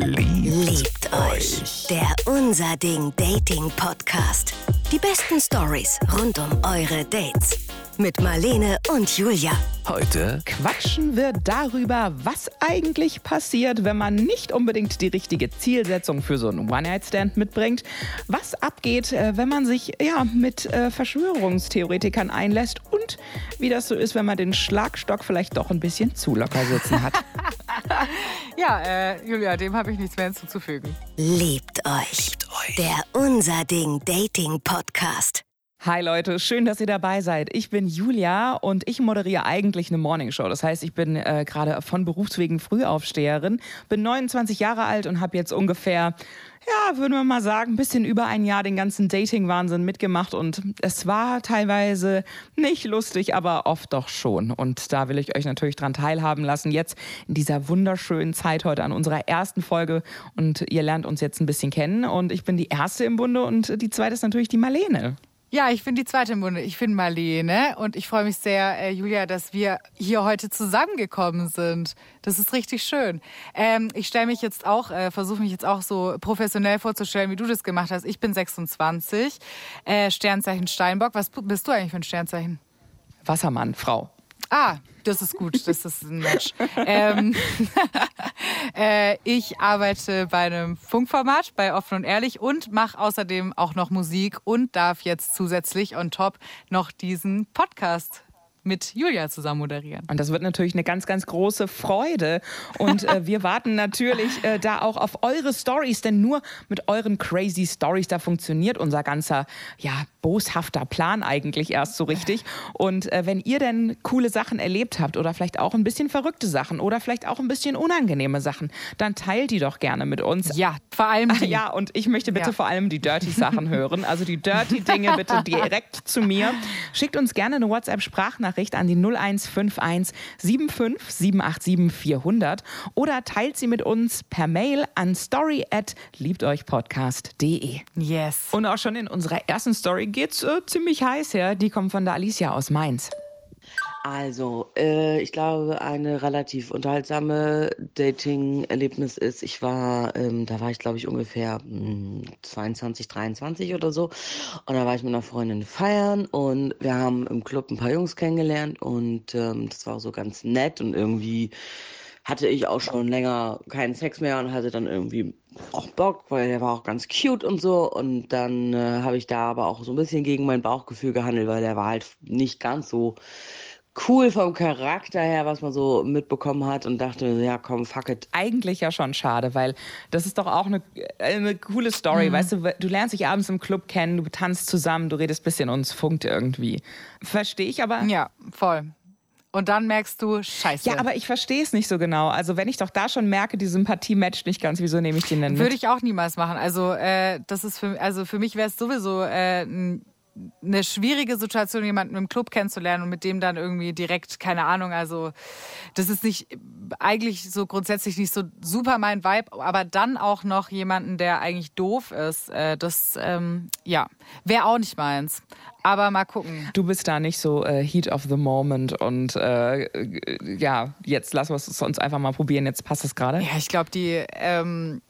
Liebt euch. Der Unser Ding Dating Podcast. Die besten Stories rund um eure Dates. Mit Marlene und Julia. Heute quatschen wir darüber, was eigentlich passiert, wenn man nicht unbedingt die richtige Zielsetzung für so einen One-Night-Stand mitbringt. Was abgeht, äh, wenn man sich ja, mit äh, Verschwörungstheoretikern einlässt und wie das so ist, wenn man den Schlagstock vielleicht doch ein bisschen zu locker sitzen hat. ja, äh, Julia, dem habe ich nichts mehr hinzuzufügen. Liebt euch. Liebt euch. Der Unser Ding Dating Podcast. Hi Leute, schön, dass ihr dabei seid. Ich bin Julia und ich moderiere eigentlich eine Morningshow. Das heißt, ich bin äh, gerade von Berufswegen Frühaufsteherin, bin 29 Jahre alt und habe jetzt ungefähr, ja, würden wir mal sagen, ein bisschen über ein Jahr den ganzen Dating-Wahnsinn mitgemacht und es war teilweise nicht lustig, aber oft doch schon. Und da will ich euch natürlich dran teilhaben lassen, jetzt in dieser wunderschönen Zeit heute an unserer ersten Folge und ihr lernt uns jetzt ein bisschen kennen und ich bin die erste im Bunde und die zweite ist natürlich die Marlene. Ja, ich bin die zweite im Bunde. Ich bin Marlene und ich freue mich sehr, äh, Julia, dass wir hier heute zusammengekommen sind. Das ist richtig schön. Ähm, ich stelle mich jetzt auch, äh, versuche mich jetzt auch so professionell vorzustellen, wie du das gemacht hast. Ich bin 26, äh, Sternzeichen Steinbock. Was bist du eigentlich für ein Sternzeichen? Wassermann, Frau. Ah, das ist gut, das ist ein Match. ähm, äh, ich arbeite bei einem Funkformat bei Offen und Ehrlich und mache außerdem auch noch Musik und darf jetzt zusätzlich on top noch diesen Podcast mit Julia zusammen moderieren. Und das wird natürlich eine ganz, ganz große Freude. Und äh, wir warten natürlich äh, da auch auf eure Stories, denn nur mit euren crazy Stories, da funktioniert unser ganzer, ja, boshafter Plan eigentlich erst so richtig. Und äh, wenn ihr denn coole Sachen erlebt habt oder vielleicht auch ein bisschen verrückte Sachen oder vielleicht auch ein bisschen unangenehme Sachen, dann teilt die doch gerne mit uns. Ja, vor allem die. Ja, und ich möchte bitte ja. vor allem die dirty Sachen hören. Also die dirty Dinge bitte direkt zu mir. Schickt uns gerne eine WhatsApp-Sprachnachricht Sprachnachricht an die 0151 75 787 400 oder teilt sie mit uns per Mail an story at liebteuchpodcast.de. Yes. Und auch schon in unserer ersten Story geht's äh, ziemlich heiß her. Die kommt von der Alicia aus Mainz. Also, äh, ich glaube, eine relativ unterhaltsame Dating-Erlebnis ist, ich war, ähm, da war ich, glaube ich, ungefähr mh, 22, 23 oder so. Und da war ich mit einer Freundin feiern und wir haben im Club ein paar Jungs kennengelernt und ähm, das war so ganz nett und irgendwie hatte ich auch schon länger keinen Sex mehr und hatte dann irgendwie auch Bock, weil der war auch ganz cute und so. Und dann äh, habe ich da aber auch so ein bisschen gegen mein Bauchgefühl gehandelt, weil der war halt nicht ganz so cool vom Charakter her, was man so mitbekommen hat und dachte, ja komm, fuck it. Eigentlich ja schon schade, weil das ist doch auch eine, eine coole Story, mhm. weißt du, du lernst dich abends im Club kennen, du tanzt zusammen, du redest ein bisschen und es funkt irgendwie. Verstehe ich aber. Ja, voll. Und dann merkst du, scheiße. Ja, aber ich verstehe es nicht so genau. Also wenn ich doch da schon merke, die Sympathie matcht nicht ganz, wieso nehme ich den denn mit? Würde ich auch niemals machen. Also äh, das ist für, also für mich wäre es sowieso äh, ein eine schwierige Situation, jemanden im Club kennenzulernen und mit dem dann irgendwie direkt, keine Ahnung, also das ist nicht eigentlich so grundsätzlich nicht so super mein Vibe, aber dann auch noch jemanden, der eigentlich doof ist, äh, das ähm, ja, wäre auch nicht meins. Aber mal gucken. Du bist da nicht so äh, Heat of the Moment und äh, ja, jetzt lassen wir es uns einfach mal probieren. Jetzt passt es gerade. Ja, ich glaube, die ähm,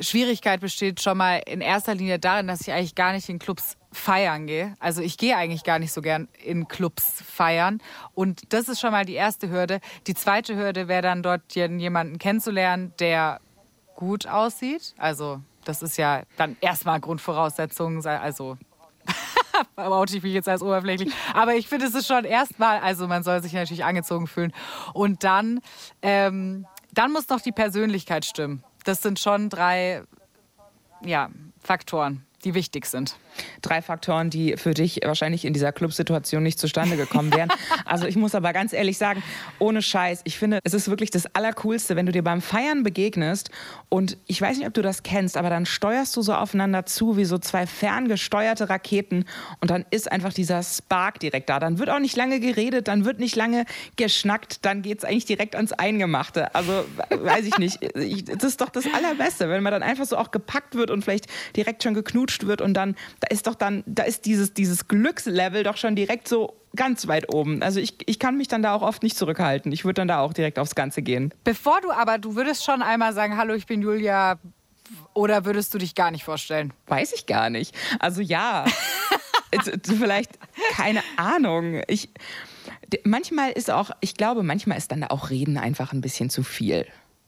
Schwierigkeit besteht schon mal in erster Linie darin, dass ich eigentlich gar nicht in Clubs feiern gehe. Also ich gehe eigentlich gar nicht so gern in Clubs feiern. Und das ist schon mal die erste Hürde. Die zweite Hürde wäre dann dort jemanden kennenzulernen, der gut aussieht. Also das ist ja dann erstmal Grundvoraussetzung. Also oute ich mich jetzt als oberflächlich. Aber ich finde, es ist schon erstmal, also man soll sich natürlich angezogen fühlen. Und dann, ähm, dann muss noch die Persönlichkeit stimmen. Das sind schon drei ja, Faktoren die wichtig sind. Drei Faktoren, die für dich wahrscheinlich in dieser Clubsituation nicht zustande gekommen wären. also ich muss aber ganz ehrlich sagen, ohne Scheiß, ich finde, es ist wirklich das Allercoolste, wenn du dir beim Feiern begegnest und ich weiß nicht, ob du das kennst, aber dann steuerst du so aufeinander zu wie so zwei ferngesteuerte Raketen und dann ist einfach dieser Spark direkt da. Dann wird auch nicht lange geredet, dann wird nicht lange geschnackt, dann geht es eigentlich direkt ans Eingemachte. Also weiß ich nicht, das ist doch das Allerbeste, wenn man dann einfach so auch gepackt wird und vielleicht direkt schon geknutscht geknutscht wird und dann, da ist doch dann, da ist dieses, dieses Glückslevel doch schon direkt so ganz weit oben. Also ich, ich kann mich dann da auch oft nicht zurückhalten. Ich würde dann da auch direkt aufs Ganze gehen. Bevor du aber, du würdest schon einmal sagen, hallo, ich bin Julia, oder würdest du dich gar nicht vorstellen? Weiß ich gar nicht. Also ja, vielleicht keine Ahnung. Ich, manchmal ist auch, ich glaube, manchmal ist dann auch Reden einfach ein bisschen zu viel.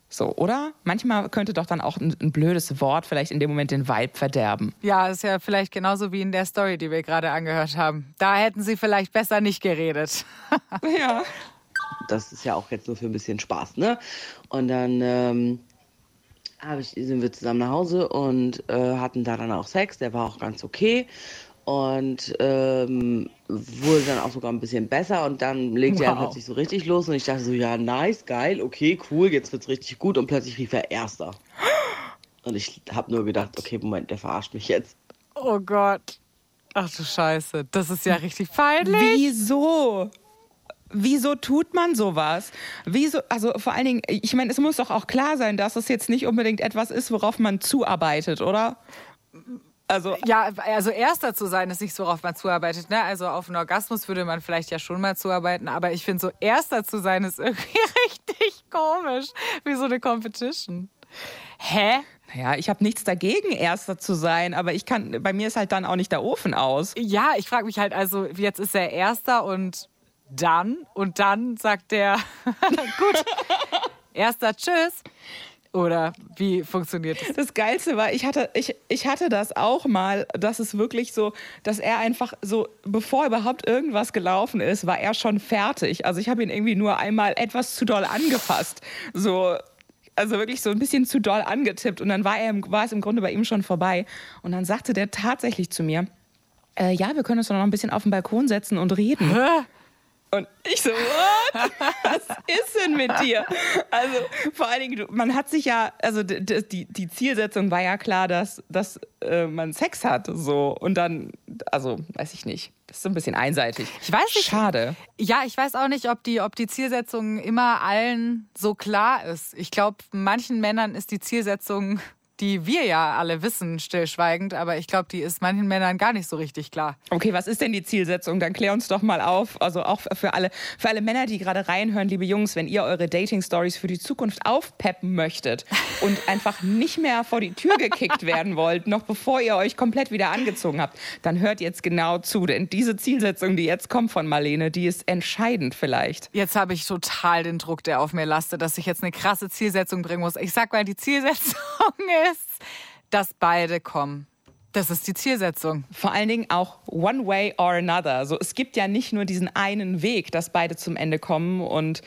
So, oder? Manchmal könnte doch dann auch ein, ein, blödes Wort vielleicht in dem Moment den Vibe verderben. Ja, ist ja vielleicht genauso wie in der Story, die wir gerade angehört haben. Da hätten sie vielleicht besser nicht geredet. ja. Das ist ja auch jetzt nur für ein bisschen Spaß, ne? Und dann ähm, ich, sind wir zusammen nach Hause und äh, hatten da dann auch Sex. Der war auch ganz okay und ähm, wurde dann auch sogar ein bisschen besser und dann legte wow. er plötzlich so richtig los und ich dachte so, ja, nice, geil, okay, cool, jetzt wird's richtig gut und plötzlich rief er Erster. Und ich habe nur gedacht, okay, Moment, der verarscht mich jetzt. Oh Gott. Ach du Scheiße, das ist ja richtig peinlich. Wieso? Wieso tut man sowas? Wieso, also vor allen Dingen, ich meine, es muss doch auch klar sein, dass es jetzt nicht unbedingt etwas ist, worauf man zuarbeitet, oder? Also ja, also erster zu sein ist nicht so, worauf man zuarbeitet. Ne? Also auf einen Orgasmus würde man vielleicht ja schon mal zuarbeiten, aber ich finde so erster zu sein ist irgendwie richtig komisch, wie so eine Competition. Hä? Naja, ich habe nichts dagegen, Erster zu sein, aber ich kann, bei mir ist halt dann auch nicht der Ofen aus. Ja, ich frage mich halt, also jetzt ist er Erster und dann und dann sagt der, gut, Erster, tschüss. Oder wie funktioniert das? Das Geilste war, ich hatte, ich, ich hatte das auch mal, dass es wirklich so, dass er einfach so, bevor überhaupt irgendwas gelaufen ist, war er schon fertig. Also ich habe ihn irgendwie nur einmal etwas zu doll angefasst. So, also wirklich so ein bisschen zu doll angetippt. Und dann war, er, war es im Grunde bei ihm schon vorbei. Und dann sagte der tatsächlich zu mir, äh, ja, wir können uns doch noch ein bisschen auf den Balkon setzen und reden. Hä? Und ich so, what? Was ist denn mit dir? Also vor allen Dingen, man hat sich ja, also die, die Zielsetzung war ja klar, dass, dass äh, man Sex hat. So. Und dann, also weiß ich nicht. Das ist so ein bisschen einseitig. Ich weiß nicht. Schade. Ja, ich weiß auch nicht, ob die, ob die Zielsetzung immer allen so klar ist. Ich glaube, manchen Männern ist die Zielsetzung die wir ja alle wissen, stillschweigend, aber ich glaube, die ist manchen Männern gar nicht so richtig klar. Okay, was ist denn die Zielsetzung? Dann klär uns doch mal auf. Also auch für alle, für alle Männer, die gerade reinhören, liebe Jungs, wenn ihr eure Dating-Stories für die Zukunft aufpeppen möchtet und einfach nicht mehr vor die Tür gekickt werden wollt, noch bevor ihr euch komplett wieder angezogen habt, dann hört jetzt genau zu. Denn diese Zielsetzung, die jetzt kommt von Marlene, die ist entscheidend vielleicht. Jetzt habe ich total den Druck, der auf mir lastet, dass ich jetzt eine krasse Zielsetzung bringen muss. Ich sag mal, die Zielsetzung ist, ist, dass beide kommen. Das ist die Zielsetzung. Vor allen Dingen auch one way or another. Also es gibt ja nicht nur diesen einen Weg, dass beide zum Ende kommen und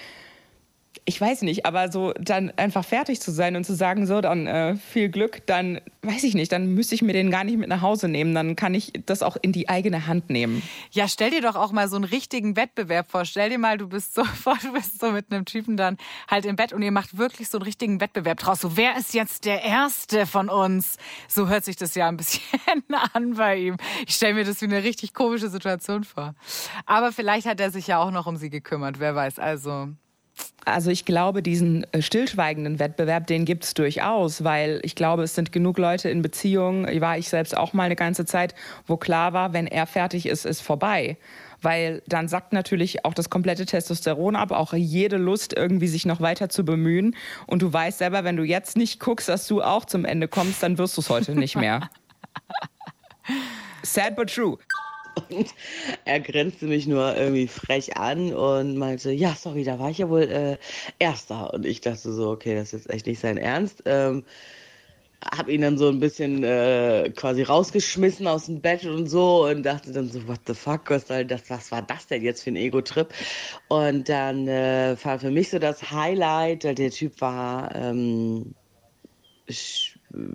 ich weiß nicht, aber so dann einfach fertig zu sein und zu sagen, so, dann äh, viel Glück, dann weiß ich nicht, dann müsste ich mir den gar nicht mit nach Hause nehmen. Dann kann ich das auch in die eigene Hand nehmen. Ja, stell dir doch auch mal so einen richtigen Wettbewerb vor. Stell dir mal, du bist so, du bist so mit einem Typen dann halt im Bett und ihr macht wirklich so einen richtigen Wettbewerb draus. So, wer ist jetzt der Erste von uns? So hört sich das ja ein bisschen an bei ihm. Ich stelle mir das wie eine richtig komische Situation vor. Aber vielleicht hat er sich ja auch noch um sie gekümmert, wer weiß. Also also ich glaube, diesen äh, stillschweigenden Wettbewerb, den gibt es durchaus, weil ich glaube, es sind genug Leute in Beziehungen, war ich selbst auch mal eine ganze Zeit, wo klar war, wenn er fertig ist, ist vorbei. Weil dann sackt natürlich auch das komplette Testosteron ab, auch jede Lust, irgendwie sich noch weiter zu bemühen. Und du weißt selber, wenn du jetzt nicht guckst, dass du auch zum Ende kommst, dann wirst du es heute nicht mehr. Sad but true. Und er grenzte mich nur irgendwie frech an und meinte, ja, sorry, da war ich ja wohl äh, Erster. Und ich dachte so, okay, das ist jetzt echt nicht sein Ernst. Ähm, hab ihn dann so ein bisschen äh, quasi rausgeschmissen aus dem Bett und so und dachte dann so, what the fuck, was, soll das, was war das denn jetzt für ein Ego-Trip? Und dann äh, war für mich so das Highlight, der Typ war ähm,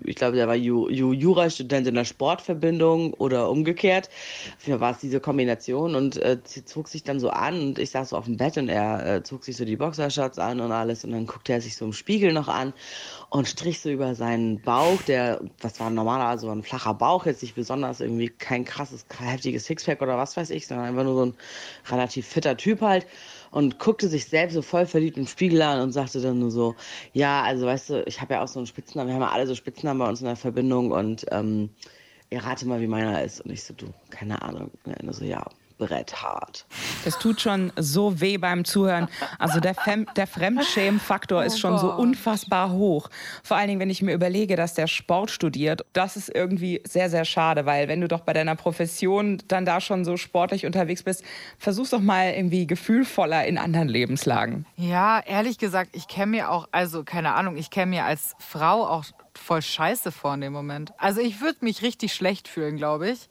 ich glaube, der war Ju, Ju, Jurastudent in der Sportverbindung oder umgekehrt. Für war es diese Kombination? Und äh, sie zog sich dann so an und ich saß so auf dem Bett und er äh, zog sich so die Boxershorts an und alles. Und dann guckte er sich so im Spiegel noch an und strich so über seinen Bauch, der, was war normaler, also ein flacher Bauch, jetzt nicht besonders irgendwie kein krasses, heftiges Sixpack oder was weiß ich, sondern einfach nur so ein relativ fitter Typ halt und guckte sich selbst so voll verliebt im Spiegel an und sagte dann nur so, ja, also weißt du, ich habe ja auch so einen Spitznamen, wir haben ja alle so Spitznamen bei uns in der Verbindung und ähm, ja, rate mal, wie meiner ist. Und ich so, du, keine Ahnung. Und er so, ja, Brett hart. Es tut schon so weh beim Zuhören. Also der, Fem der Fremdschämen-Faktor oh ist schon Gott. so unfassbar hoch. Vor allen Dingen, wenn ich mir überlege, dass der Sport studiert. Das ist irgendwie sehr, sehr schade, weil wenn du doch bei deiner Profession dann da schon so sportlich unterwegs bist, versuch's doch mal irgendwie gefühlvoller in anderen Lebenslagen. Ja, ehrlich gesagt, ich kenne mir auch, also keine Ahnung, ich kenne mir als Frau auch voll scheiße vor in dem Moment. Also ich würde mich richtig schlecht fühlen, glaube ich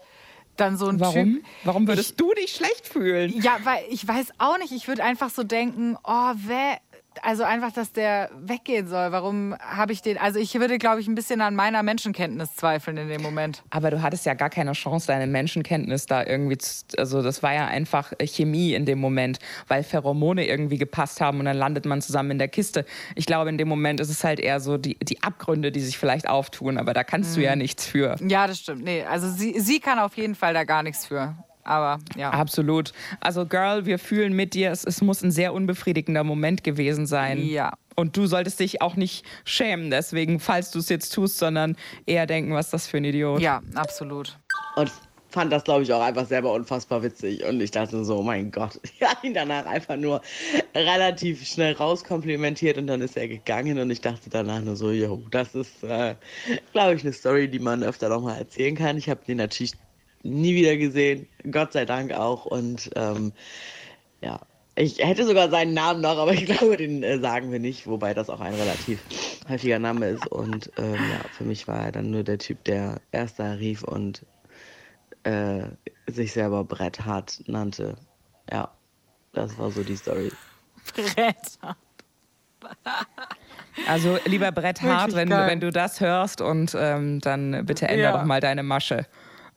dann so ein Warum? Typ. Warum würdest ich, du dich schlecht fühlen? Ja, weil ich weiß auch nicht. Ich würde einfach so denken, oh, wer, also einfach, dass der weggehen soll. Warum habe ich den? Also ich würde, glaube ich, ein bisschen an meiner Menschenkenntnis zweifeln in dem Moment. Aber du hattest ja gar keine Chance, deine Menschenkenntnis da irgendwie, zu, also das war ja einfach Chemie in dem Moment, weil Pheromone irgendwie gepasst haben und dann landet man zusammen in der Kiste. Ich glaube, in dem Moment ist es halt eher so die, die Abgründe, die sich vielleicht auftun, aber da kannst mhm. du ja nichts für. Ja, das stimmt. Nee, also sie, sie kann auf jeden Fall da gar nichts für. Aber ja. Absolut. Also, Girl, wir fühlen mit dir. Es, es muss ein sehr unbefriedigender Moment gewesen sein. Ja. Und du solltest dich auch nicht schämen, deswegen, falls du es jetzt tust, sondern eher denken, was ist das für ein Idiot. Ja, absolut. Und fand das, glaube ich, auch einfach selber unfassbar witzig. Und ich dachte so, oh mein Gott. Ich habe ihn danach einfach nur relativ schnell rauskomplimentiert und dann ist er gegangen. Und ich dachte danach nur so, jo, das ist, äh, glaube ich, eine Story, die man öfter noch mal erzählen kann. Ich habe den natürlich nie wieder gesehen. Gott sei Dank auch. Und ähm, ja, ich hätte sogar seinen Namen noch, aber ich glaube, den äh, sagen wir nicht, wobei das auch ein relativ häufiger Name ist. Und ähm, ja, für mich war er dann nur der Typ, der erster rief und äh, sich selber Brett Hart nannte. Ja, das war so die Story. Brett Also lieber Brett Hart, wenn, wenn du das hörst und ähm, dann bitte ändere ja. doch mal deine Masche.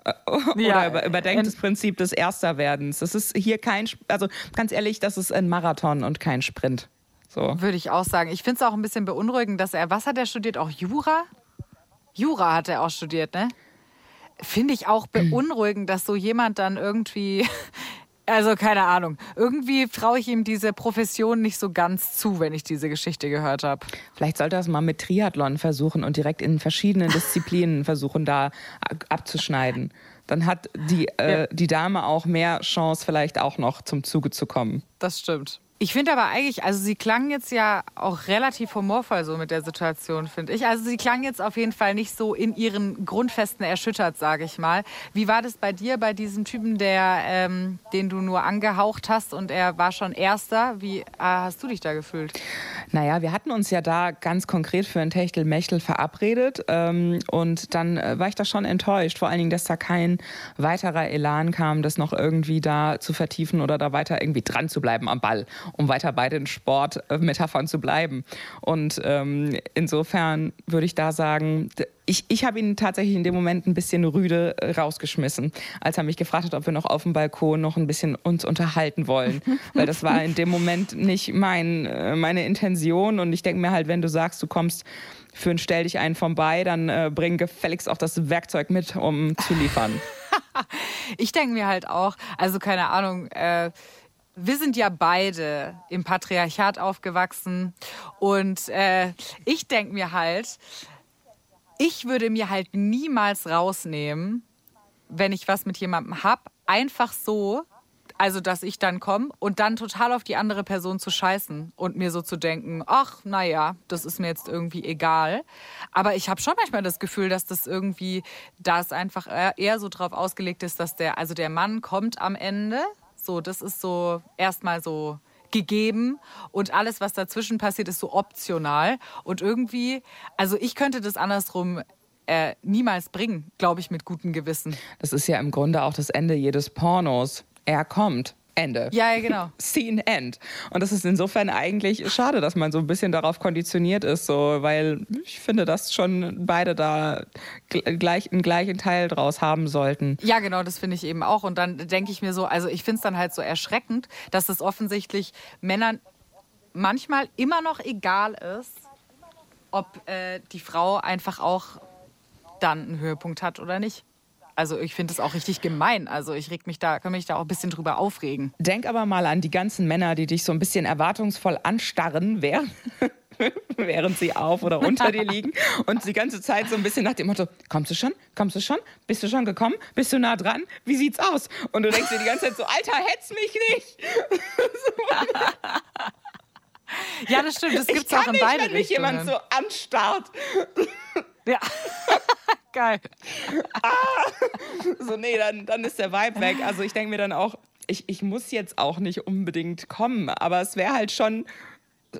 Oder ja, über, überdenkt das Prinzip des Ersterwerdens. Das ist hier kein, also ganz ehrlich, das ist ein Marathon und kein Sprint. So. Würde ich auch sagen. Ich finde es auch ein bisschen beunruhigend, dass er, was hat er studiert? Auch Jura? Jura hat er auch studiert, ne? Finde ich auch beunruhigend, dass so jemand dann irgendwie also keine Ahnung. Irgendwie traue ich ihm diese Profession nicht so ganz zu, wenn ich diese Geschichte gehört habe. Vielleicht sollte er es mal mit Triathlon versuchen und direkt in verschiedenen Disziplinen versuchen, da abzuschneiden. Dann hat die, äh, ja. die Dame auch mehr Chance, vielleicht auch noch zum Zuge zu kommen. Das stimmt. Ich finde aber eigentlich, also sie klang jetzt ja auch relativ humorvoll so mit der Situation, finde ich. Also sie klang jetzt auf jeden Fall nicht so in ihren Grundfesten erschüttert, sage ich mal. Wie war das bei dir, bei diesem Typen, der, ähm, den du nur angehaucht hast und er war schon Erster? Wie äh, hast du dich da gefühlt? Naja, wir hatten uns ja da ganz konkret für ein Techtelmechtel verabredet ähm, und dann äh, war ich da schon enttäuscht. Vor allen Dingen, dass da kein weiterer Elan kam, das noch irgendwie da zu vertiefen oder da weiter irgendwie dran zu bleiben am Ball um weiter bei den Sportmetaphern zu bleiben. Und ähm, insofern würde ich da sagen, ich, ich habe ihn tatsächlich in dem Moment ein bisschen rüde äh, rausgeschmissen, als er mich gefragt hat, ob wir noch auf dem Balkon noch ein bisschen uns unterhalten wollen. Weil das war in dem Moment nicht mein, äh, meine Intention. Und ich denke mir halt, wenn du sagst, du kommst für ein Stell dich einen vorbei, dann äh, bring gefälligst auch das Werkzeug mit, um zu liefern. ich denke mir halt auch, also keine Ahnung, äh, wir sind ja beide im Patriarchat aufgewachsen und äh, ich denke mir halt, ich würde mir halt niemals rausnehmen, wenn ich was mit jemandem habe, einfach so, also dass ich dann komme und dann total auf die andere Person zu scheißen und mir so zu denken, ach, naja, das ist mir jetzt irgendwie egal. Aber ich habe schon manchmal das Gefühl, dass das irgendwie, da es einfach eher so drauf ausgelegt ist, dass der, also der Mann kommt am Ende so, das ist so erstmal so gegeben und alles, was dazwischen passiert, ist so optional. Und irgendwie, also ich könnte das andersrum äh, niemals bringen, glaube ich, mit gutem Gewissen. Das ist ja im Grunde auch das Ende jedes Pornos. Er kommt. Ende. Ja, ja, genau. Scene End. Und das ist insofern eigentlich schade, dass man so ein bisschen darauf konditioniert ist, so, weil ich finde, dass schon beide da gleich, einen gleichen Teil draus haben sollten. Ja, genau, das finde ich eben auch. Und dann denke ich mir so, also ich finde es dann halt so erschreckend, dass es offensichtlich Männern manchmal immer noch egal ist, ob äh, die Frau einfach auch dann einen Höhepunkt hat oder nicht. Also ich finde es auch richtig gemein. Also ich reg mich da, kann mich da auch ein bisschen drüber aufregen. Denk aber mal an die ganzen Männer, die dich so ein bisschen erwartungsvoll anstarren, während, während sie auf oder unter dir liegen und die ganze Zeit so ein bisschen nach dem Motto, kommst du schon? Kommst du schon? Bist du schon gekommen? Bist du nah dran? Wie sieht's aus? Und du denkst dir die ganze Zeit so, Alter, hetz mich nicht. ja, das stimmt, das gibt's ich auch in nicht, beide wenn mich Richtungen. jemand so anstarrt. Ja. Geil. So, nee, dann, dann ist der Vibe weg. Also ich denke mir dann auch, ich, ich muss jetzt auch nicht unbedingt kommen, aber es wäre halt schon,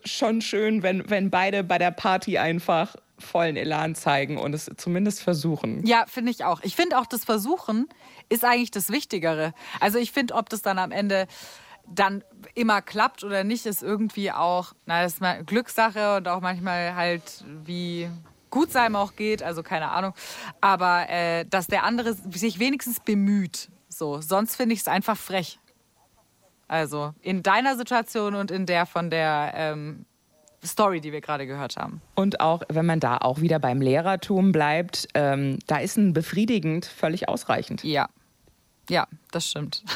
schon schön, wenn, wenn beide bei der Party einfach vollen Elan zeigen und es zumindest versuchen. Ja, finde ich auch. Ich finde auch, das Versuchen ist eigentlich das Wichtigere. Also ich finde, ob das dann am Ende dann immer klappt oder nicht, ist irgendwie auch, na, das ist mal Glückssache und auch manchmal halt wie gut es einem auch geht, also keine Ahnung. Aber äh, dass der andere sich wenigstens bemüht. So, sonst finde ich es einfach frech. Also in deiner Situation und in der von der ähm, Story, die wir gerade gehört haben. Und auch, wenn man da auch wieder beim Lehrertum bleibt, ähm, da ist ein befriedigend völlig ausreichend. Ja. Ja, das stimmt.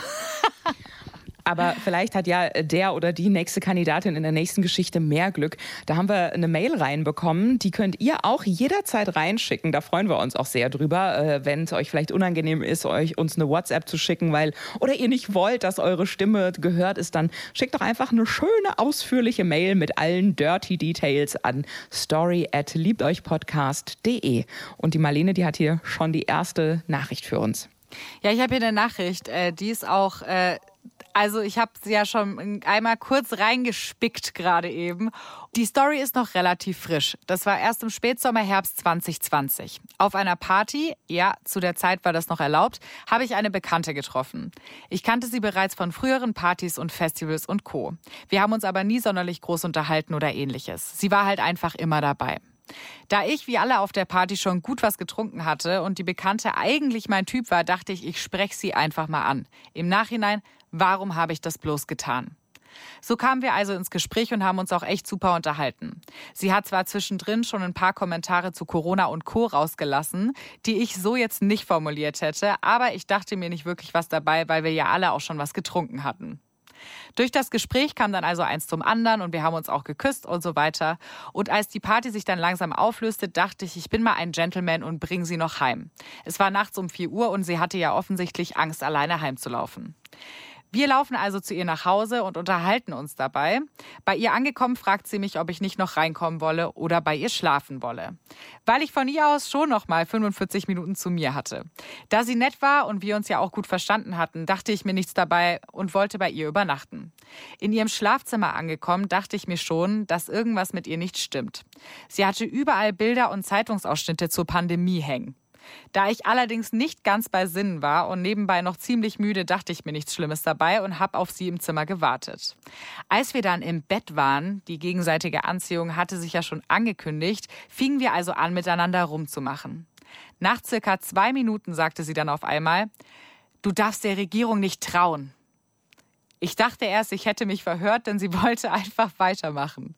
Aber vielleicht hat ja der oder die nächste Kandidatin in der nächsten Geschichte mehr Glück. Da haben wir eine Mail reinbekommen. Die könnt ihr auch jederzeit reinschicken. Da freuen wir uns auch sehr drüber, äh, wenn es euch vielleicht unangenehm ist, euch uns eine WhatsApp zu schicken, weil oder ihr nicht wollt, dass eure Stimme gehört ist, dann schickt doch einfach eine schöne ausführliche Mail mit allen Dirty Details an story at liebteuchpodcast.de. Und die Marlene, die hat hier schon die erste Nachricht für uns. Ja, ich habe hier eine Nachricht. Äh, die ist auch äh, also ich habe sie ja schon einmal kurz reingespickt gerade eben. Die Story ist noch relativ frisch. Das war erst im Spätsommer, Herbst 2020. Auf einer Party, ja, zu der Zeit war das noch erlaubt, habe ich eine Bekannte getroffen. Ich kannte sie bereits von früheren Partys und Festivals und Co. Wir haben uns aber nie sonderlich groß unterhalten oder ähnliches. Sie war halt einfach immer dabei. Da ich wie alle auf der Party schon gut was getrunken hatte und die Bekannte eigentlich mein Typ war, dachte ich, ich spreche sie einfach mal an. Im Nachhinein Warum habe ich das bloß getan? So kamen wir also ins Gespräch und haben uns auch echt super unterhalten. Sie hat zwar zwischendrin schon ein paar Kommentare zu Corona und Co. rausgelassen, die ich so jetzt nicht formuliert hätte, aber ich dachte mir nicht wirklich was dabei, weil wir ja alle auch schon was getrunken hatten. Durch das Gespräch kam dann also eins zum anderen und wir haben uns auch geküsst und so weiter. Und als die Party sich dann langsam auflöste, dachte ich, ich bin mal ein Gentleman und bringe sie noch heim. Es war nachts um 4 Uhr und sie hatte ja offensichtlich Angst, alleine heimzulaufen. Wir laufen also zu ihr nach Hause und unterhalten uns dabei. Bei ihr angekommen fragt sie mich, ob ich nicht noch reinkommen wolle oder bei ihr schlafen wolle. Weil ich von ihr aus schon noch mal 45 Minuten zu mir hatte. Da sie nett war und wir uns ja auch gut verstanden hatten, dachte ich mir nichts dabei und wollte bei ihr übernachten. In ihrem Schlafzimmer angekommen, dachte ich mir schon, dass irgendwas mit ihr nicht stimmt. Sie hatte überall Bilder und Zeitungsausschnitte zur Pandemie hängen. Da ich allerdings nicht ganz bei Sinnen war und nebenbei noch ziemlich müde, dachte ich mir nichts Schlimmes dabei und habe auf sie im Zimmer gewartet. Als wir dann im Bett waren, die gegenseitige Anziehung hatte sich ja schon angekündigt, fingen wir also an, miteinander rumzumachen. Nach circa zwei Minuten sagte sie dann auf einmal, du darfst der Regierung nicht trauen. Ich dachte erst, ich hätte mich verhört, denn sie wollte einfach weitermachen.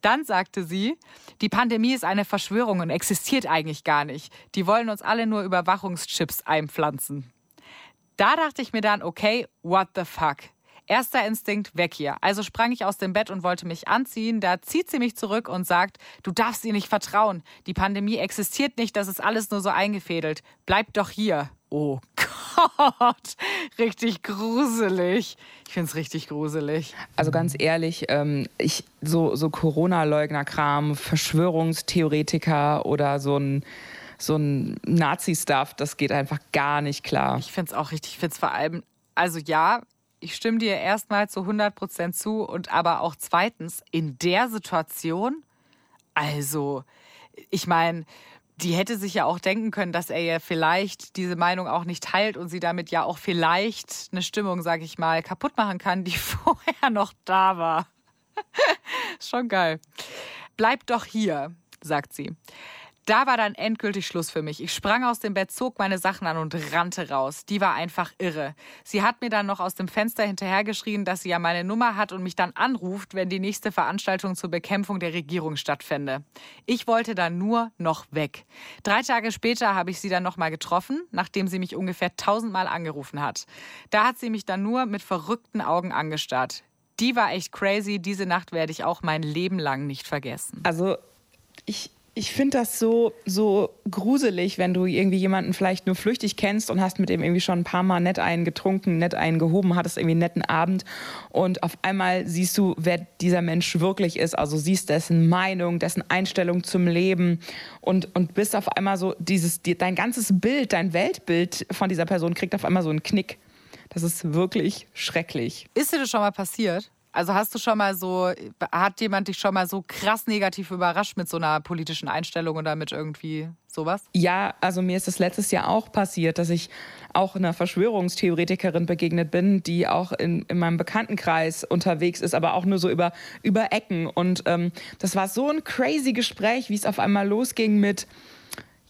Dann sagte sie, die Pandemie ist eine Verschwörung und existiert eigentlich gar nicht. Die wollen uns alle nur Überwachungschips einpflanzen. Da dachte ich mir dann, okay, what the fuck? Erster Instinkt, weg hier. Also sprang ich aus dem Bett und wollte mich anziehen. Da zieht sie mich zurück und sagt, du darfst ihr nicht vertrauen. Die Pandemie existiert nicht, das ist alles nur so eingefädelt. Bleib doch hier. Oh Gott, richtig gruselig. Ich finde es richtig gruselig. Also ganz ehrlich, ähm, ich, so, so Corona-Leugner-Kram, Verschwörungstheoretiker oder so ein so ein Nazi-Stuff, das geht einfach gar nicht klar. Ich finde es auch richtig. Ich finde es vor allem, also ja, ich stimme dir erstmal zu 100 Prozent zu und aber auch zweitens, in der Situation, also, ich meine, die hätte sich ja auch denken können, dass er ja vielleicht diese Meinung auch nicht teilt und sie damit ja auch vielleicht eine Stimmung, sag ich mal, kaputt machen kann, die vorher noch da war. Schon geil. Bleib doch hier, sagt sie. Da war dann endgültig Schluss für mich. Ich sprang aus dem Bett, zog meine Sachen an und rannte raus. Die war einfach irre. Sie hat mir dann noch aus dem Fenster hinterhergeschrien, dass sie ja meine Nummer hat und mich dann anruft, wenn die nächste Veranstaltung zur Bekämpfung der Regierung stattfände. Ich wollte dann nur noch weg. Drei Tage später habe ich sie dann nochmal getroffen, nachdem sie mich ungefähr tausendmal angerufen hat. Da hat sie mich dann nur mit verrückten Augen angestarrt. die war echt crazy. Diese Nacht werde ich auch mein Leben lang nicht vergessen. Also ich, ich finde das so, so gruselig, wenn du irgendwie jemanden vielleicht nur flüchtig kennst und hast mit dem irgendwie schon ein paar Mal nett einen getrunken, nett einen gehoben, hattest irgendwie einen netten Abend und auf einmal siehst du, wer dieser Mensch wirklich ist. Also siehst dessen Meinung, dessen Einstellung zum Leben und, und bist auf einmal so dieses, dein ganzes Bild, dein Weltbild von dieser Person kriegt auf einmal so einen Knick. Das ist wirklich schrecklich. Ist dir das schon mal passiert? Also hast du schon mal so, hat jemand dich schon mal so krass negativ überrascht mit so einer politischen Einstellung oder mit irgendwie sowas? Ja, also mir ist das letztes Jahr auch passiert, dass ich auch einer Verschwörungstheoretikerin begegnet bin, die auch in, in meinem Bekanntenkreis unterwegs ist, aber auch nur so über, über Ecken. Und ähm, das war so ein crazy Gespräch, wie es auf einmal losging mit,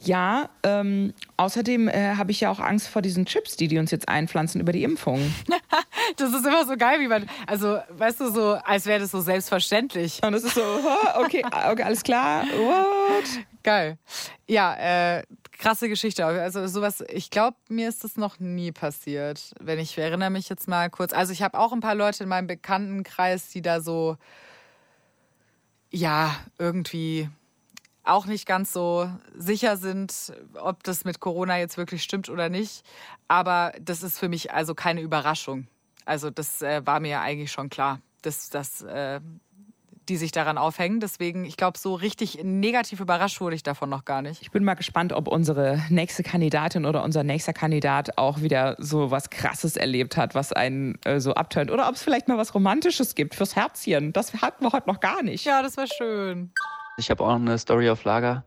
ja, ähm, außerdem äh, habe ich ja auch Angst vor diesen Chips, die die uns jetzt einpflanzen über die Impfung. das ist immer so geil, wie man, also weißt du, so, als wäre das so selbstverständlich. Und es ist so, okay, okay, alles klar, what? Geil. Ja, äh, krasse Geschichte. Also sowas, ich glaube, mir ist das noch nie passiert. Wenn ich erinnere mich jetzt mal kurz. Also ich habe auch ein paar Leute in meinem Bekanntenkreis, die da so, ja, irgendwie auch nicht ganz so sicher sind, ob das mit Corona jetzt wirklich stimmt oder nicht. Aber das ist für mich also keine Überraschung. Also das äh, war mir eigentlich schon klar, dass, dass äh, die sich daran aufhängen. Deswegen, ich glaube, so richtig negativ überrascht wurde ich davon noch gar nicht. Ich bin mal gespannt, ob unsere nächste Kandidatin oder unser nächster Kandidat auch wieder so was Krasses erlebt hat, was einen äh, so abtönt. Oder ob es vielleicht mal was Romantisches gibt fürs Herzchen. Das hatten wir heute noch gar nicht. Ja, das war schön. Ich habe auch eine Story auf Lager,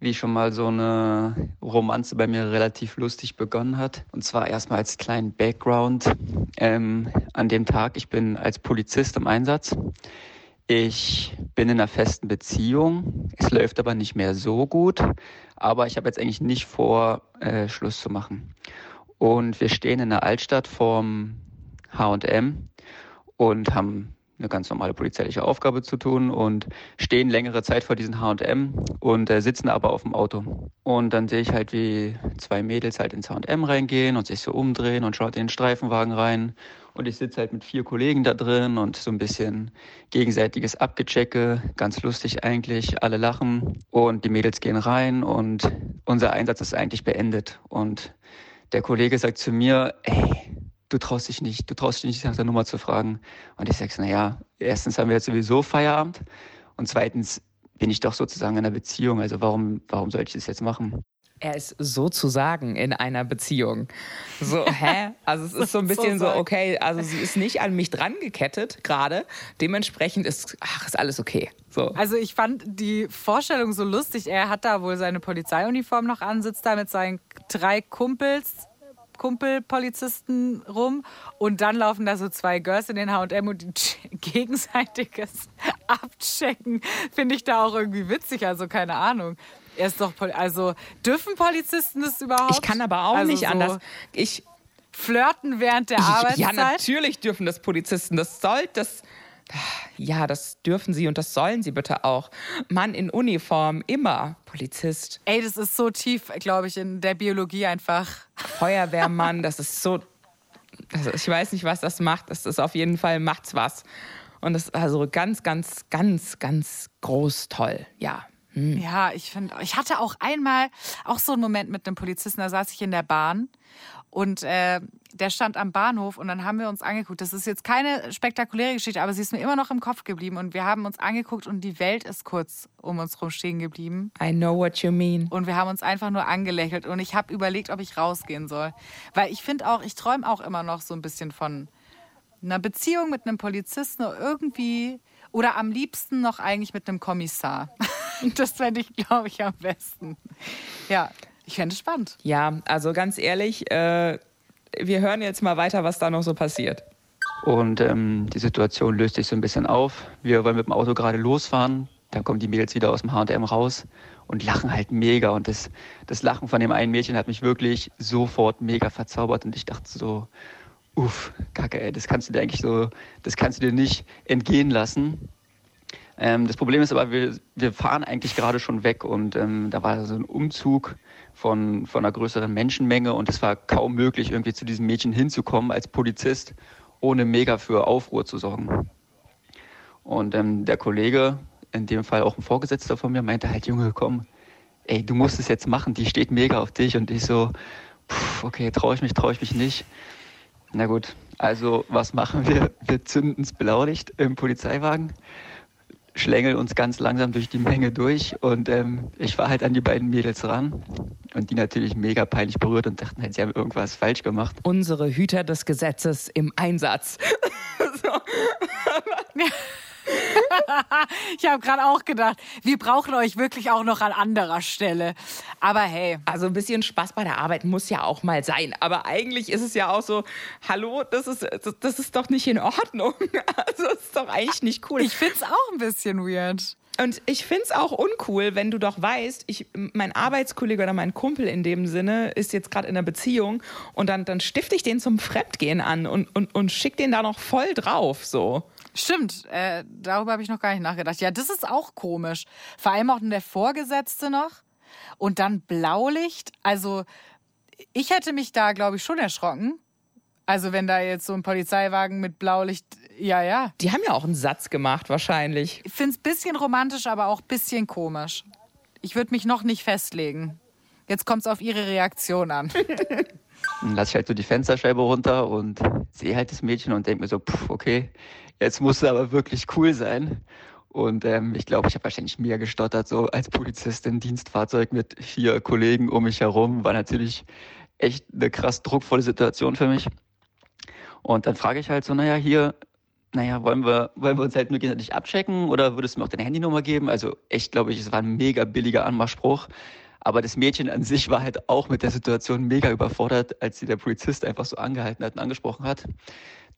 wie schon mal so eine Romanze bei mir relativ lustig begonnen hat. Und zwar erstmal als kleinen Background. Ähm, an dem Tag, ich bin als Polizist im Einsatz. Ich bin in einer festen Beziehung. Es läuft aber nicht mehr so gut. Aber ich habe jetzt eigentlich nicht vor, äh, Schluss zu machen. Und wir stehen in der Altstadt vorm H&M und haben eine ganz normale polizeiliche Aufgabe zu tun und stehen längere Zeit vor diesem H&M und äh, sitzen aber auf dem Auto. Und dann sehe ich halt, wie zwei Mädels halt ins H&M reingehen und sich so umdrehen und schaut in den Streifenwagen rein. Und ich sitze halt mit vier Kollegen da drin und so ein bisschen gegenseitiges Abgechecke, ganz lustig eigentlich, alle lachen und die Mädels gehen rein und unser Einsatz ist eigentlich beendet. Und der Kollege sagt zu mir, ey, du traust dich nicht, du traust dich nicht nach der Nummer zu fragen. Und ich sage, naja, erstens haben wir jetzt sowieso Feierabend und zweitens bin ich doch sozusagen in einer Beziehung. Also warum, warum soll ich das jetzt machen? Er ist sozusagen in einer Beziehung. So, hä? Also es ist so ein bisschen so, okay, also sie ist nicht an mich dran gekettet gerade. Dementsprechend ist, ach, ist alles okay. So. Also ich fand die Vorstellung so lustig. Er hat da wohl seine Polizeiuniform noch an, sitzt da mit seinen drei Kumpels Kumpelpolizisten rum und dann laufen da so zwei Girls in den H&M und die gegenseitiges abchecken, finde ich da auch irgendwie witzig, also keine Ahnung. Er ist doch, also dürfen Polizisten das überhaupt? Ich kann aber auch also nicht so anders. Ich flirten während der Arbeitszeit? Ja, natürlich dürfen das Polizisten. Das soll, das, ja, das dürfen sie und das sollen sie bitte auch. Mann in Uniform, immer Polizist. Ey, das ist so tief, glaube ich, in der Biologie einfach. Feuerwehrmann, das ist so. Also ich weiß nicht, was das macht. Das ist auf jeden Fall macht's was. Und das ist also ganz, ganz, ganz, ganz groß toll. Ja. Hm. Ja, ich finde, ich hatte auch einmal auch so einen Moment mit einem Polizisten, da saß ich in der Bahn und äh, der stand am Bahnhof und dann haben wir uns angeguckt. Das ist jetzt keine spektakuläre Geschichte, aber sie ist mir immer noch im Kopf geblieben. Und wir haben uns angeguckt und die Welt ist kurz um uns herum stehen geblieben. I know what you mean. Und wir haben uns einfach nur angelächelt. Und ich habe überlegt, ob ich rausgehen soll. Weil ich finde auch, ich träume auch immer noch so ein bisschen von einer Beziehung mit einem Polizisten oder irgendwie. Oder am liebsten noch eigentlich mit einem Kommissar. Das fände ich, glaube ich, am besten. Ja, ich fände es spannend. Ja, also ganz ehrlich, äh, wir hören jetzt mal weiter, was da noch so passiert. Und ähm, die Situation löst sich so ein bisschen auf. Wir wollen mit dem Auto gerade losfahren. Dann kommen die Mädels wieder aus dem H&M raus und lachen halt mega. Und das, das Lachen von dem einen Mädchen hat mich wirklich sofort mega verzaubert. Und ich dachte so, uff, kacke, ey, das kannst du dir eigentlich so, das kannst du dir nicht entgehen lassen. Ähm, das Problem ist aber, wir, wir fahren eigentlich gerade schon weg und ähm, da war so ein Umzug von, von einer größeren Menschenmenge und es war kaum möglich, irgendwie zu diesem Mädchen hinzukommen als Polizist. ohne mega für Aufruhr zu sorgen. Und ähm, der Kollege, in dem Fall auch ein Vorgesetzter von mir, meinte halt, Junge, komm, ey, du musst es jetzt machen, die steht mega auf dich. Und ich so, pff, okay, traue ich mich, traue ich mich nicht. Na gut, also was machen wir? Wir zünden das Blaulicht im Polizeiwagen, schlängeln uns ganz langsam durch die Menge durch und ähm, ich war halt an die beiden Mädels ran und die natürlich mega peinlich berührt und dachten halt, sie haben irgendwas falsch gemacht. Unsere Hüter des Gesetzes im Einsatz. so. ich habe gerade auch gedacht, wir brauchen euch wirklich auch noch an anderer Stelle. Aber hey. Also ein bisschen Spaß bei der Arbeit muss ja auch mal sein. Aber eigentlich ist es ja auch so, hallo, das ist, das ist doch nicht in Ordnung. Also das ist doch eigentlich nicht cool. Ich finde es auch ein bisschen weird. Und ich finde es auch uncool, wenn du doch weißt, ich, mein Arbeitskollege oder mein Kumpel in dem Sinne ist jetzt gerade in einer Beziehung und dann, dann stifte ich den zum Fremdgehen an und, und, und schick den da noch voll drauf. So. Stimmt, äh, darüber habe ich noch gar nicht nachgedacht. Ja, das ist auch komisch. Vor allem auch der Vorgesetzte noch. Und dann Blaulicht. Also, ich hätte mich da, glaube ich, schon erschrocken. Also, wenn da jetzt so ein Polizeiwagen mit Blaulicht, ja, ja. Die haben ja auch einen Satz gemacht, wahrscheinlich. Ich finde es ein bisschen romantisch, aber auch ein bisschen komisch. Ich würde mich noch nicht festlegen. Jetzt kommt es auf Ihre Reaktion an. Dann lasse ich halt so die Fensterscheibe runter und sehe halt das Mädchen und denke mir so, pff, okay, Jetzt muss es aber wirklich cool sein. Und ähm, ich glaube, ich habe wahrscheinlich mehr gestottert, so als Polizist im Dienstfahrzeug mit vier Kollegen um mich herum. War natürlich echt eine krass druckvolle Situation für mich. Und dann frage ich halt so, naja, hier, naja, wollen wir, wollen wir uns halt nur gegenseitig abchecken oder würdest du mir auch deine Handynummer geben? Also echt, glaube ich, es war ein mega billiger Anmachspruch. Aber das Mädchen an sich war halt auch mit der Situation mega überfordert, als sie der Polizist einfach so angehalten hat und angesprochen hat,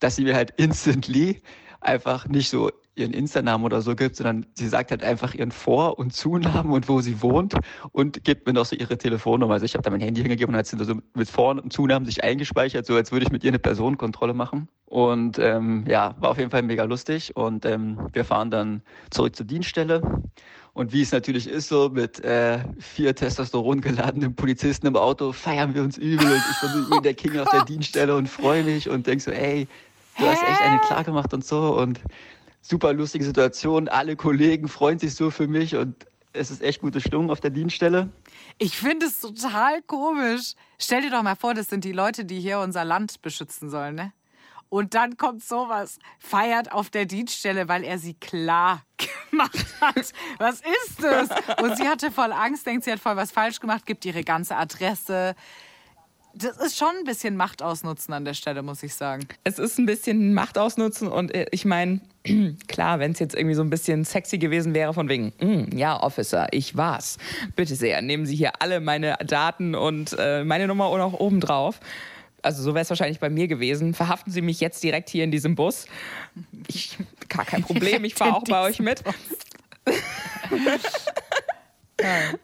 dass sie mir halt instantly einfach nicht so ihren Insta-Namen oder so gibt, sondern sie sagt halt einfach ihren Vor- und Zunamen und wo sie wohnt und gibt mir noch so ihre Telefonnummer. Also ich habe da mein Handy hingegeben und hat sie so mit Vor- und Zunamen sich eingespeichert, so als würde ich mit ihr eine Personenkontrolle machen. Und ähm, ja, war auf jeden Fall mega lustig. Und ähm, wir fahren dann zurück zur Dienststelle. Und wie es natürlich ist, so mit äh, vier Testosteron geladenen Polizisten im Auto, feiern wir uns übel und ich bin der King auf der Dienststelle und freue mich und denk so, ey, du hast echt eine klar gemacht und so und super lustige Situation. Alle Kollegen freuen sich so für mich und es ist echt gute Stimmung auf der Dienststelle. Ich finde es total komisch. Stell dir doch mal vor, das sind die Leute, die hier unser Land beschützen sollen, ne? Und dann kommt sowas, feiert auf der Dienststelle, weil er sie klar gemacht hat. Was ist das? Und sie hatte voll Angst, denkt, sie hat voll was falsch gemacht, gibt ihre ganze Adresse, das ist schon ein bisschen Macht ausnutzen an der Stelle, muss ich sagen. Es ist ein bisschen Macht ausnutzen und äh, ich meine, klar, wenn es jetzt irgendwie so ein bisschen sexy gewesen wäre, von wegen, mm, ja, Officer, ich war's. Bitte sehr, nehmen Sie hier alle meine Daten und äh, meine Nummer auch noch oben drauf. Also so wäre es wahrscheinlich bei mir gewesen. Verhaften Sie mich jetzt direkt hier in diesem Bus. Ich, gar kein Problem, ich fahre auch bei euch mit.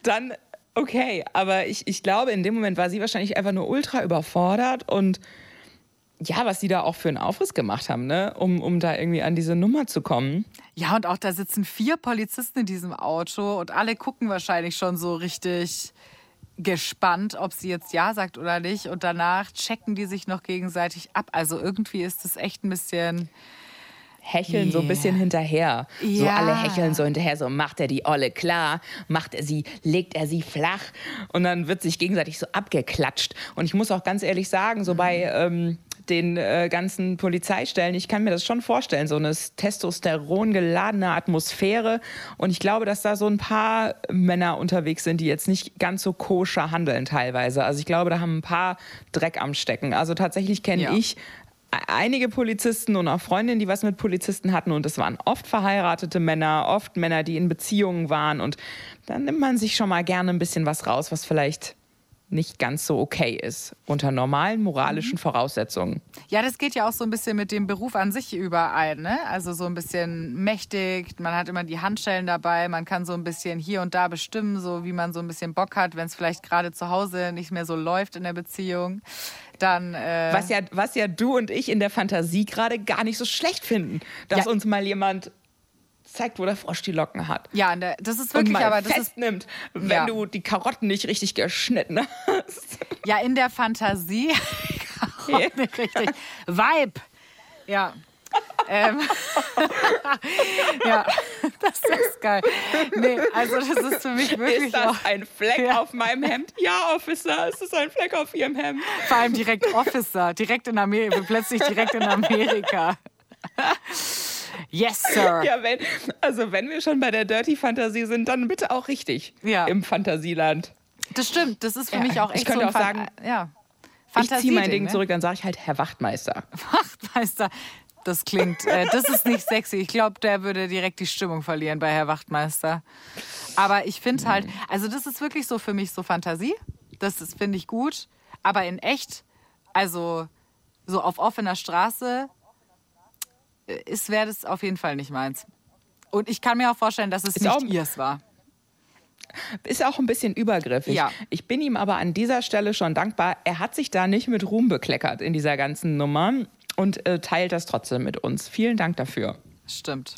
Dann okay, aber ich, ich glaube, in dem Moment war sie wahrscheinlich einfach nur ultra überfordert und ja, was sie da auch für einen Aufriss gemacht haben, ne? um, um da irgendwie an diese Nummer zu kommen. Ja, und auch da sitzen vier Polizisten in diesem Auto und alle gucken wahrscheinlich schon so richtig gespannt, ob sie jetzt Ja sagt oder nicht. Und danach checken die sich noch gegenseitig ab. Also irgendwie ist das echt ein bisschen hecheln yeah. so ein bisschen hinterher. Ja. So alle hecheln so hinterher, so macht er die Olle klar, macht er sie, legt er sie flach und dann wird sich gegenseitig so abgeklatscht. Und ich muss auch ganz ehrlich sagen, so bei ähm, den äh, ganzen Polizeistellen, ich kann mir das schon vorstellen, so eine Testosteron geladene Atmosphäre. Und ich glaube, dass da so ein paar Männer unterwegs sind, die jetzt nicht ganz so koscher handeln teilweise. Also ich glaube, da haben ein paar Dreck am Stecken. Also tatsächlich kenne ja. ich einige Polizisten und auch Freundinnen, die was mit Polizisten hatten. Und es waren oft verheiratete Männer, oft Männer, die in Beziehungen waren. Und dann nimmt man sich schon mal gerne ein bisschen was raus, was vielleicht nicht ganz so okay ist unter normalen moralischen mhm. Voraussetzungen. Ja, das geht ja auch so ein bisschen mit dem Beruf an sich überall. Ne? Also so ein bisschen mächtig, man hat immer die Handschellen dabei, man kann so ein bisschen hier und da bestimmen, so wie man so ein bisschen Bock hat, wenn es vielleicht gerade zu Hause nicht mehr so läuft in der Beziehung dann. Äh was, ja, was ja du und ich in der Fantasie gerade gar nicht so schlecht finden, dass ja. uns mal jemand zeigt, wo der Frosch die Locken hat. Ja, ne, das ist wirklich und mal aber das festnimmt, wenn ja. du die Karotten nicht richtig geschnitten hast. Ja, in der Fantasie Karotten nicht richtig. Vibe. Ja. ähm, ja, das ist geil. Nee, also das ist für mich wirklich Ist das auch, ein Fleck Ja. auf meinem Hemd? Ja, Officer, es ist ein Fleck auf Ihrem Hemd. vor allem direkt Officer, direkt in Amerika, plötzlich direkt in Amerika. Yes, Sir. Ja, wenn, also wenn wir schon bei der Dirty Fantasie sind, dann bitte auch richtig Ja. im Fantasieland. Das stimmt, das ist für Ja, mich auch ich echt könnte so auch Fan- sagen, ja. Ich ziehe mein Ding ne? zurück, dann sage ich halt Herr Wachtmeister. Wachtmeister. Das klingt, äh, das ist nicht sexy. Ich glaube, der würde direkt die Stimmung verlieren bei Herr Wachtmeister. Aber ich finde halt, also das ist wirklich so für mich so Fantasie. Das finde ich gut. Aber in echt, also so auf offener Straße, ist wäre das auf jeden Fall nicht meins. Und ich kann mir auch vorstellen, dass es Ist auch- nicht ihrs war. Ist auch ein bisschen übergriffig. Ja. Ich bin ihm aber an dieser Stelle schon dankbar. Er hat sich da nicht mit Ruhm bekleckert in dieser ganzen Nummer und äh, teilt das trotzdem mit uns. Vielen Dank dafür. Stimmt.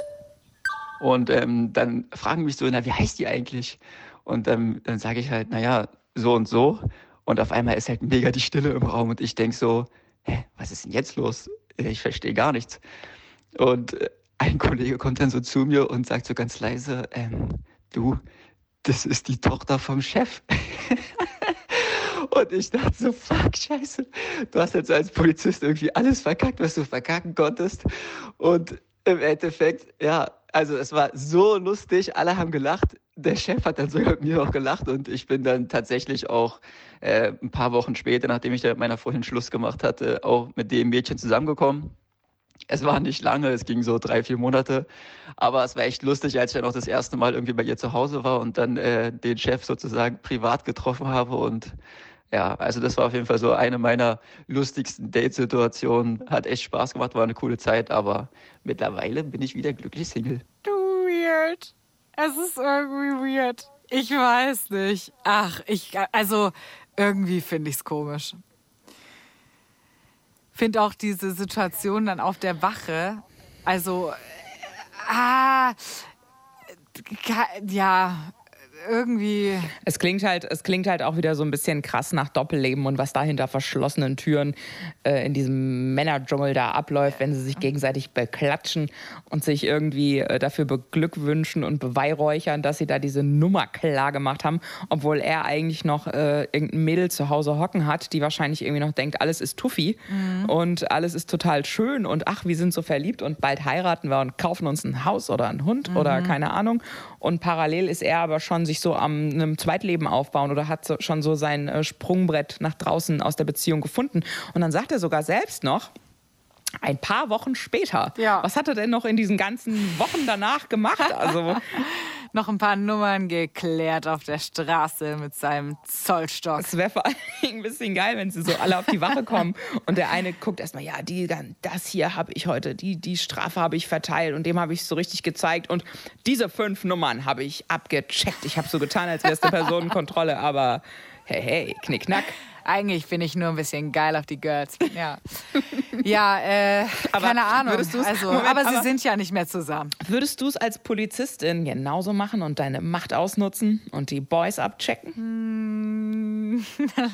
Und ähm, dann fragen mich so, na, wie heißt die eigentlich? Und ähm, dann sage ich halt, naja, so und so. Und auf einmal ist halt mega die Stille im Raum und ich denk so, hä, was ist denn jetzt los? Ich verstehe gar nichts. Und äh, ein Kollege kommt dann so zu mir und sagt so ganz leise, ähm, du, das ist die Tochter vom Chef. Und ich dachte so, fuck, scheiße. Du hast jetzt als Polizist irgendwie alles verkackt, was du verkacken konntest. Und im Endeffekt, ja, also es war so lustig, alle haben gelacht. Der Chef hat dann sogar mit mir auch gelacht und ich bin dann tatsächlich auch äh, ein paar Wochen später, nachdem ich da mit meiner Freundin Schluss gemacht hatte, auch mit dem Mädchen zusammengekommen. Es war nicht lange, es ging so drei, vier Monate. Aber es war echt lustig, als ich dann auch das erste Mal irgendwie bei ihr zu Hause war und dann äh, den Chef sozusagen privat getroffen habe. Und ja, also das war auf jeden Fall so eine meiner lustigsten Date-Situationen. Hat echt Spaß gemacht, war eine coole Zeit, aber mittlerweile bin ich wieder glücklich Single. Du weird. Es ist irgendwie weird. Ich weiß nicht. Ach, ich, also irgendwie finde ich es komisch. Finde auch diese Situation dann auf der Wache, also, äh, ah, ka- ja, irgendwie. Es klingt halt, es klingt halt auch wieder so ein bisschen krass nach Doppelleben und was da hinter verschlossenen Türen äh, in diesem Männerdschungel da abläuft, wenn sie sich gegenseitig beklatschen und sich irgendwie äh, dafür beglückwünschen und beweihräuchern, dass sie da diese Nummer klar gemacht haben, obwohl er eigentlich noch äh, irgendein Mädel zu Hause hocken hat, die wahrscheinlich irgendwie noch denkt, alles ist Tuffi und alles ist total schön und ach, wir sind so verliebt und bald heiraten wir und kaufen uns ein Haus oder einen Hund oder keine Ahnung. Und parallel ist er aber schon sich so am einem Zweitleben aufbauen oder hat so, schon so sein äh, Sprungbrett nach draußen aus der Beziehung gefunden. Und dann sagt er sogar selbst noch, ein paar Wochen später. Ja. Was hat er denn noch in diesen ganzen Wochen danach gemacht? Also, Noch ein paar Nummern geklärt auf der Straße mit seinem Zollstock. es wäre vor allen Dingen ein bisschen geil, wenn sie so alle auf die Wache kommen und der eine guckt erstmal, ja, die, das hier habe ich heute, die, die Strafe habe ich verteilt und dem habe ich so richtig gezeigt und diese fünf Nummern habe ich abgecheckt. Ich habe so getan, als wäre es eine Personenkontrolle, aber hey, hey, knickknack. Eigentlich bin ich nur ein bisschen geil auf die Girls. Ja, ja äh, Aber keine Ahnung. Also, Moment, aber sie aber- sind ja nicht mehr zusammen. Würdest du es als Polizistin genauso machen und deine Macht ausnutzen und die Boys abchecken?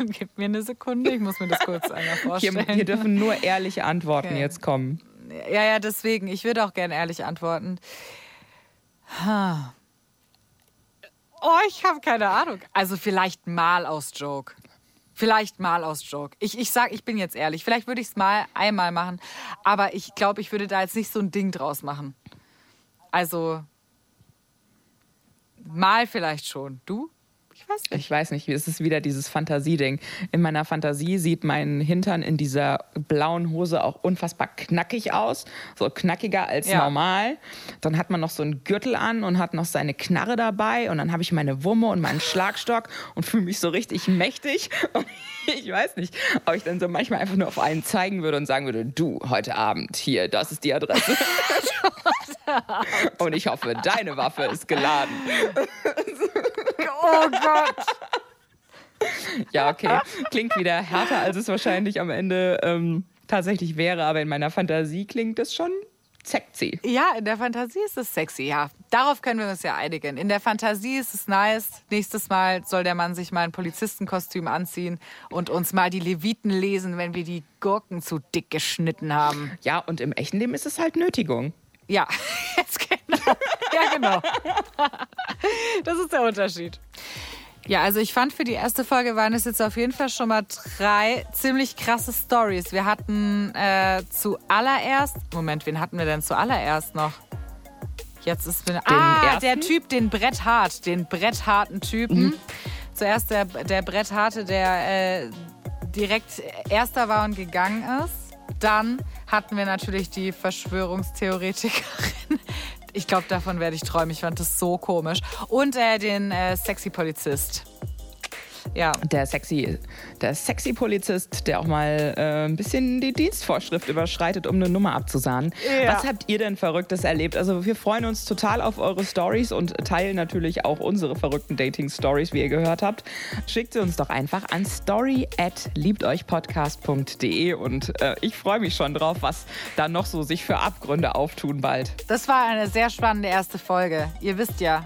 Gib mir eine Sekunde, ich muss mir das kurz einmal Hier, vorstellen. hier dürfen nur ehrliche Antworten Okay. jetzt kommen. Ja, ja, deswegen. Ich würde auch gerne ehrlich antworten. Ha. Oh, ich habe keine Ahnung. Also vielleicht mal aus Joke. Vielleicht mal aus Joke. Ich, ich sag, ich bin jetzt ehrlich. Vielleicht würde ich es mal einmal machen. Aber ich glaube, ich würde da jetzt nicht so ein Ding draus machen. Also mal vielleicht schon. Du? Ich weiß nicht. Ich weiß nicht, es ist wieder dieses Fantasieding. In meiner Fantasie sieht mein Hintern in dieser blauen Hose auch unfassbar knackig aus. So knackiger als Ja. normal. Dann hat man noch so einen Gürtel an und hat noch seine Knarre dabei. Und dann habe ich meine Wumme und meinen Schlagstock und fühle mich so richtig mächtig. Und ich weiß nicht, ob ich dann so manchmal einfach nur auf einen zeigen würde und sagen würde, du, heute Abend hier, das ist die Adresse. und ich hoffe, deine Waffe ist geladen. Oh Gott. Ja, okay. Klingt wieder härter, als es wahrscheinlich am Ende ähm, tatsächlich wäre, aber in meiner Fantasie klingt es schon sexy. Ja, in der Fantasie ist es sexy, ja. Darauf können wir uns ja einigen. In der Fantasie ist es nice. Nächstes Mal soll der Mann sich mal ein Polizistenkostüm anziehen und uns mal die Leviten lesen, wenn wir die Gurken zu dick geschnitten haben. Ja, und im echten Leben ist es halt Nötigung. Ja, jetzt genau. Ja, genau. Das ist der Unterschied. Ja, also ich fand für die erste Folge waren es jetzt auf jeden Fall schon mal drei ziemlich krasse Stories. Wir hatten äh, zuallererst, Moment, wen hatten wir denn zuallererst noch? Jetzt ist mir, ah, ersten? der Typ, den Brett Hart, den brettharten Typen. Mhm. Zuerst der, der Brettharte, der äh, direkt erster war und gegangen ist. Dann hatten wir natürlich die Verschwörungstheoretikerin. Ich glaube, davon werde ich träumen. Ich fand das so komisch. Und äh, den äh, sexy Polizist. Ja. Der sexy, der sexy Polizist, der auch mal äh, ein bisschen die Dienstvorschrift überschreitet, um eine Nummer abzusahnen. Ja. Was habt ihr denn Verrücktes erlebt? Also wir freuen uns total auf eure Stories und teilen natürlich auch unsere verrückten Dating-Stories, wie ihr gehört habt. Schickt sie uns doch einfach an story at liebteuchpodcast.de und äh, ich freue mich schon drauf, was da noch so sich für Abgründe auftun bald. Das war eine sehr spannende erste Folge. Ihr wisst ja,